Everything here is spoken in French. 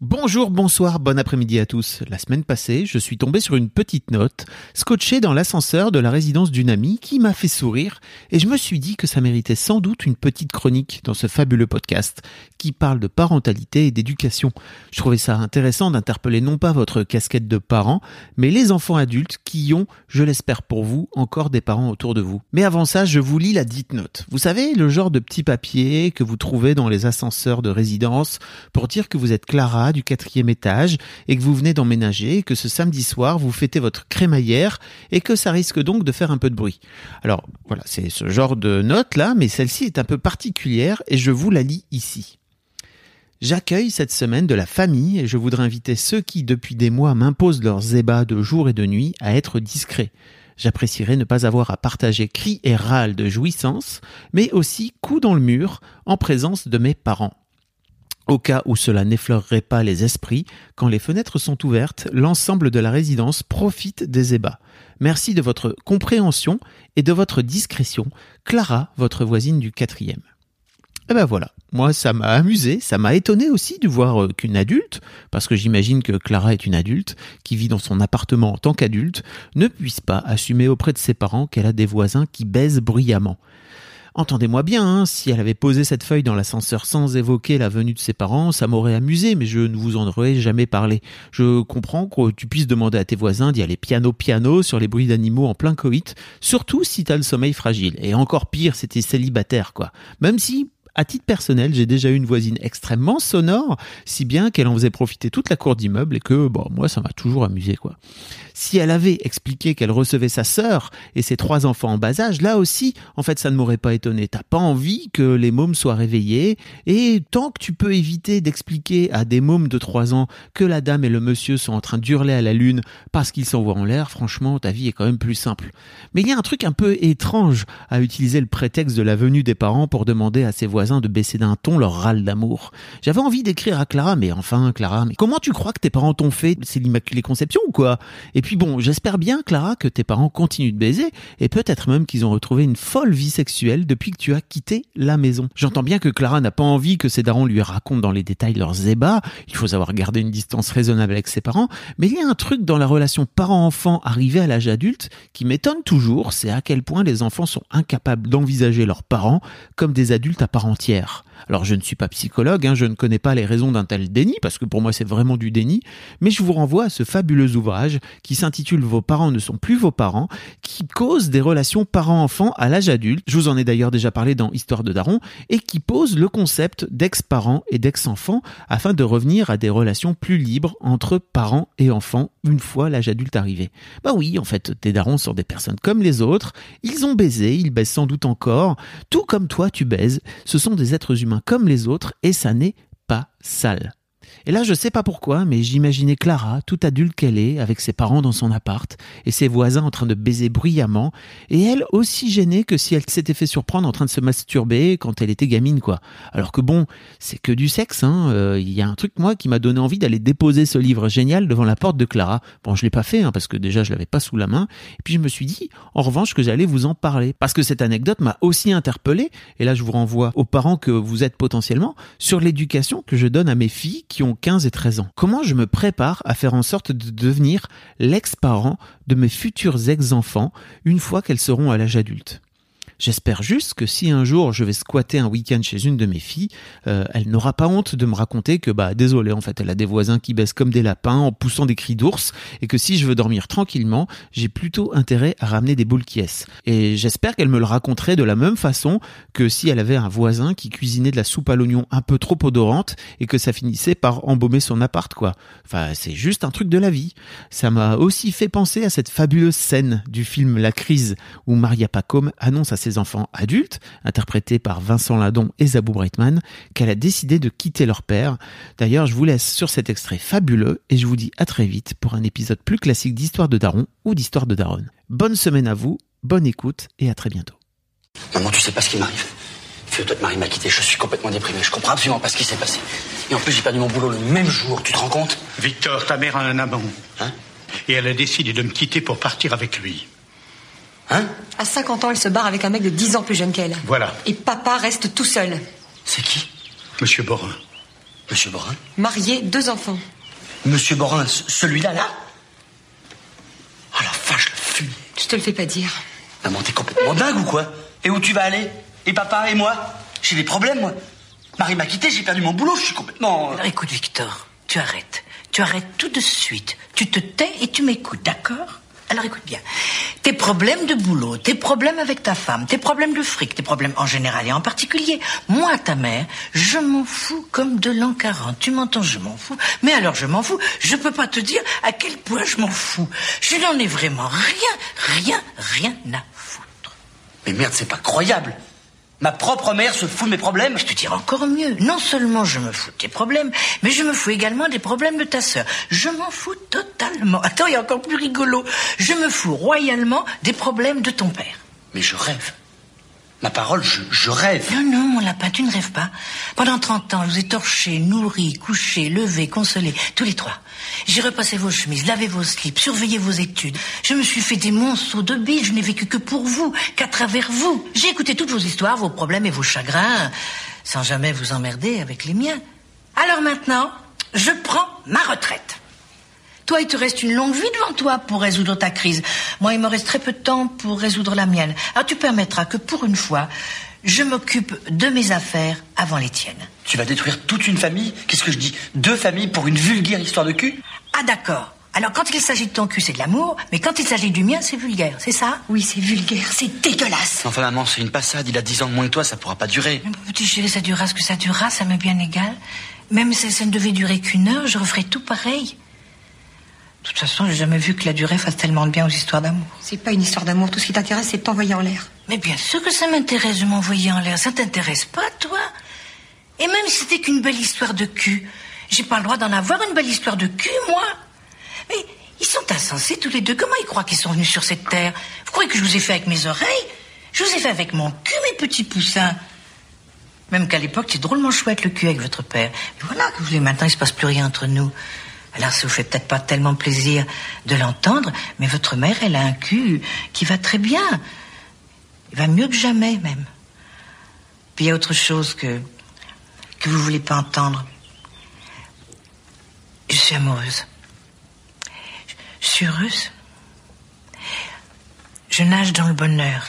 Bonjour, bonsoir, bon après-midi à tous. La semaine passée, je suis tombé sur une petite note, scotchée dans l'ascenseur de la résidence d'une amie qui m'a fait sourire et je me suis dit que ça méritait sans doute une petite chronique dans ce fabuleux podcast qui parle de parentalité et d'éducation. Je trouvais ça intéressant d'interpeller non pas votre casquette de parent, mais les enfants adultes qui ont, je l'espère pour vous, encore des parents autour de vous. Mais avant ça, je vous lis la dite note. Vous savez, le genre de petit papier que vous trouvez dans les ascenseurs de résidence pour dire que vous êtes Clara du quatrième étage et que vous venez d'emménager, que ce samedi soir vous fêtez votre crémaillère et que ça risque donc de faire un peu de bruit. Alors voilà, c'est ce genre de note là, mais celle-ci est un peu particulière et je vous la lis ici. J'accueille cette semaine de la famille et je voudrais inviter ceux qui, depuis des mois, m'imposent leurs ébats de jour et de nuit à être discrets. J'apprécierais ne pas avoir à partager cris et râles de jouissance, mais aussi coups dans le mur en présence de mes parents. Au cas où cela n'effleurerait pas les esprits, quand les fenêtres sont ouvertes, l'ensemble de la résidence profite des ébats. Merci de votre compréhension et de votre discrétion. Clara, votre voisine du quatrième. Et ben voilà, moi ça m'a amusé, ça m'a étonné aussi de voir euh, qu'une adulte, parce que j'imagine que Clara est une adulte, qui vit dans son appartement en tant qu'adulte, ne puisse pas assumer auprès de ses parents qu'elle a des voisins qui baisent bruyamment. Entendez-moi bien, hein, si elle avait posé cette feuille dans l'ascenseur sans évoquer la venue de ses parents, ça m'aurait amusé, mais je ne vous en aurais jamais parlé. Je comprends que tu puisses demander à tes voisins d'y aller piano piano sur les bruits d'animaux en plein coït, surtout si t'as le sommeil fragile. Et encore pire, c'était célibataire, quoi. Même si, à titre personnel, j'ai déjà eu une voisine extrêmement sonore, si bien qu'elle en faisait profiter toute la cour d'immeuble et que, bon, moi, ça m'a toujours amusé, quoi. Si elle avait expliqué qu'elle recevait sa sœur et ses trois enfants en bas âge, là aussi, en fait, ça ne m'aurait pas étonné. T'as pas envie que les mômes soient réveillés et tant que tu peux éviter d'expliquer à des mômes de trois ans que la dame et le monsieur sont en train d'hurler à la lune parce qu'ils s'envoient en l'air, franchement, ta vie est quand même plus simple. Mais il y a un truc un peu étrange à utiliser le prétexte de la venue des parents pour demander à ses voisins de baisser d'un ton leur râle d'amour. J'avais envie d'écrire à Clara, mais enfin, Clara, mais comment tu crois que tes parents t'ont fait? C'est l'Immaculée Conception ou quoi? Et puis bon, j'espère bien, Clara, que tes parents continuent de baiser, et peut-être même qu'ils ont retrouvé une folle vie sexuelle depuis que tu as quitté la maison. J'entends bien que Clara n'a pas envie que ses darons lui racontent dans les détails leurs ébats, il faut savoir garder une distance raisonnable avec ses parents, mais il y a un truc dans la relation parent-enfant arrivé à l'âge adulte qui m'étonne toujours, c'est à quel point les enfants sont incapables d'envisager leurs parents comme des adultes à part Alors je ne suis pas psychologue, hein, je ne connais pas les raisons d'un tel déni, parce que pour moi c'est vraiment du déni, mais je vous renvoie à ce fabuleux ouvrage qui s'intitule Vos parents ne sont plus vos parents, qui cause des relations parents-enfants à l'âge adulte. Je vous en ai d'ailleurs déjà parlé dans Histoire de Daron, et qui pose le concept d'ex-parents et d'ex-enfants afin de revenir à des relations plus libres entre parents et enfants une fois l'âge adulte arrivé. Bah oui, en fait, tes darons sont des personnes comme les autres, ils ont baisé, ils baisent sans doute encore, tout comme toi tu baises, sont des êtres humains comme les autres et ça n'est pas sale. Et là, je sais pas pourquoi, mais j'imaginais Clara, toute adulte qu'elle est, avec ses parents dans son appart, et ses voisins en train de baiser bruyamment, et elle aussi gênée que si elle s'était fait surprendre en train de se masturber quand elle était gamine, quoi. Alors que bon, c'est que du sexe, hein. Euh, il y a un truc, moi, qui m'a donné envie d'aller déposer ce livre génial devant la porte de Clara. Bon, je l'ai pas fait, hein, parce que déjà, je l'avais pas sous la main. Et puis, je me suis dit, en revanche, que j'allais vous en parler. Parce que cette anecdote m'a aussi interpellé, et là, je vous renvoie aux parents que vous êtes potentiellement, sur l'éducation que je donne à mes filles qui ont 15 et 13 ans. Comment je me prépare à faire en sorte de devenir l'ex-parent de mes futurs ex-enfants une fois qu'elles seront à l'âge adulte? J'espère juste que si un jour je vais squatter un week-end chez une de mes filles, euh, elle n'aura pas honte de me raconter que bah désolé en fait elle a des voisins qui baissent comme des lapins en poussant des cris d'ours et que si je veux dormir tranquillement, j'ai plutôt intérêt à ramener des boules qui Et j'espère qu'elle me le raconterait de la même façon que si elle avait un voisin qui cuisinait de la soupe à l'oignon un peu trop odorante et que ça finissait par embaumer son appart quoi. Enfin c'est juste un truc de la vie. Ça m'a aussi fait penser à cette fabuleuse scène du film La crise où Maria Pacôme annonce à ses ses enfants adultes, interprétés par Vincent Ladon et Zabou Breitman, qu'elle a décidé de quitter leur père. D'ailleurs, je vous laisse sur cet extrait fabuleux et je vous dis à très vite pour un épisode plus classique d'Histoire de Daron ou d'Histoire de Daron. Bonne semaine à vous, bonne écoute et à très bientôt. Maman, tu sais pas ce qui m'arrive. De Marie m'a quitté, je suis complètement déprimé. Je comprends absolument pas ce qui s'est passé. Et en plus, j'ai perdu mon boulot le même jour, tu te rends compte? Victor, ta mère a un amant. Hein? Et elle a décidé de me quitter pour partir avec lui. Hein À 50 ans, elle se barre avec un mec de 10 ans plus jeune qu'elle. Voilà. Et papa reste tout seul. C'est qui Monsieur Borin. Monsieur Borin Marié, deux enfants. Monsieur Borin, ce- celui-là, là Ah la vache, le fumier. Je te le fais pas dire. Maman, t'es complètement dingue ou quoi Et où tu vas aller Et papa et moi J'ai des problèmes, moi. Marie m'a quitté, j'ai perdu mon boulot, je suis complètement... Alors écoute, Victor, tu arrêtes. Tu arrêtes tout de suite. Tu te tais et tu m'écoutes, d'accord Alors écoute bien. Tes problèmes de boulot, tes problèmes avec ta femme, tes problèmes de fric, tes problèmes en général et en particulier, moi, ta mère, je m'en fous comme de l'an 40. Tu m'entends, je m'en fous. Mais alors je m'en fous. Je peux pas te dire à quel point je m'en fous. Je n'en ai vraiment rien, rien, rien à foutre. Mais merde, c'est pas croyable. Ma propre mère se fout de mes problèmes Je te dirais encore mieux. Non seulement je me fous de tes problèmes, mais je me fous également des problèmes de ta sœur. Je m'en fous totalement. Attends, il y a encore plus rigolo. Je me fous royalement des problèmes de ton père. Mais je rêve. Ma parole, je, rêve. Non, non, mon lapin, tu ne rêves pas. Pendant 30 ans, je vous ai torché, nourri, couché, levé, consolé, tous les trois. J'ai repassé vos chemises, lavé vos slips, surveillé vos études. Je me suis fait des monceaux de billes, je n'ai vécu que pour vous, qu'à travers vous. J'ai écouté toutes vos histoires, vos problèmes et vos chagrins, sans jamais vous emmerder avec les miens. Alors maintenant, je prends ma retraite. Toi, il te reste une longue vie devant toi pour résoudre ta crise. Moi, il me reste très peu de temps pour résoudre la mienne. Alors, tu permettras que pour une fois, je m'occupe de mes affaires avant les tiennes. Tu vas détruire toute une famille? Qu'est-ce que je dis? Deux familles pour une vulgaire histoire de cul? Ah, d'accord. Alors, quand il s'agit de ton cul, c'est de l'amour, mais quand il s'agit du mien, c'est vulgaire, c'est ça? Oui, c'est vulgaire, c'est dégueulasse. Enfin, maman, c'est une passade. Il a dix ans de moins que toi, ça pourra pas durer. Mon Petit chéri, ça durera ce que ça durera, ça m'est bien égal. Même si ça ne devait durer qu'une heure, je referais tout pareil. De toute façon, j'ai jamais vu que la durée fasse tellement de bien aux histoires d'amour. C'est pas une histoire d'amour, tout ce qui t'intéresse, c'est de t'envoyer en l'air. Mais bien sûr que ça m'intéresse de m'envoyer en l'air. Ça t'intéresse pas, toi? Et même si c'était qu'une belle histoire de cul, j'ai pas le droit d'en avoir une belle histoire de cul, moi Mais ils sont insensés tous les deux. Comment ils croient qu'ils sont venus sur cette terre? Vous croyez que je vous ai fait avec mes oreilles? Je vous ai fait avec mon cul, mes petits poussins. Même qu'à l'époque, c'est drôlement chouette le cul avec votre père. Mais voilà, que vous voulez maintenant, il se passe plus rien entre nous. Alors, ça vous fait peut-être pas tellement plaisir de l'entendre, mais votre mère, elle a un cul qui va très bien. Il va mieux que jamais, même. Puis il y a autre chose que, que vous voulez pas entendre. Je suis amoureuse. Je, suis heureuse. Je nage dans le bonheur.